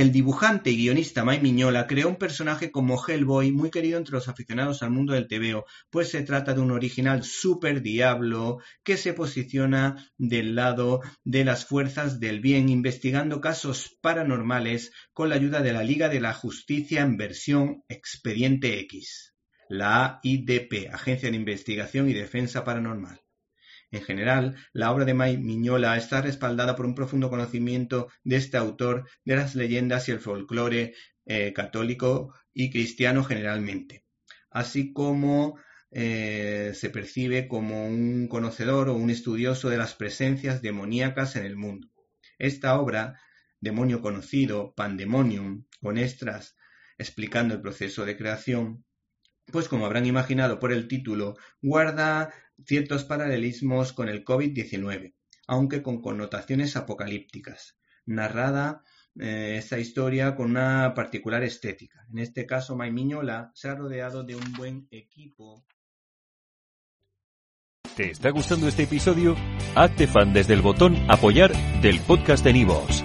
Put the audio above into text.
El dibujante y guionista Mike Miñola creó un personaje como Hellboy muy querido entre los aficionados al mundo del TVO, pues se trata de un original super diablo que se posiciona del lado de las fuerzas del bien investigando casos paranormales con la ayuda de la Liga de la Justicia en versión Expediente X, la AIDP, Agencia de Investigación y Defensa Paranormal. En general, la obra de Miñola está respaldada por un profundo conocimiento de este autor de las leyendas y el folclore eh, católico y cristiano generalmente, así como eh, se percibe como un conocedor o un estudioso de las presencias demoníacas en el mundo. Esta obra, Demonio conocido, Pandemonium, con extras explicando el proceso de creación, pues como habrán imaginado por el título, guarda ciertos paralelismos con el COVID-19, aunque con connotaciones apocalípticas, narrada eh, esta historia con una particular estética. En este caso, May Miñola se ha rodeado de un buen equipo. ¿Te está gustando este episodio? Hazte fan desde el botón apoyar del podcast de Nivos.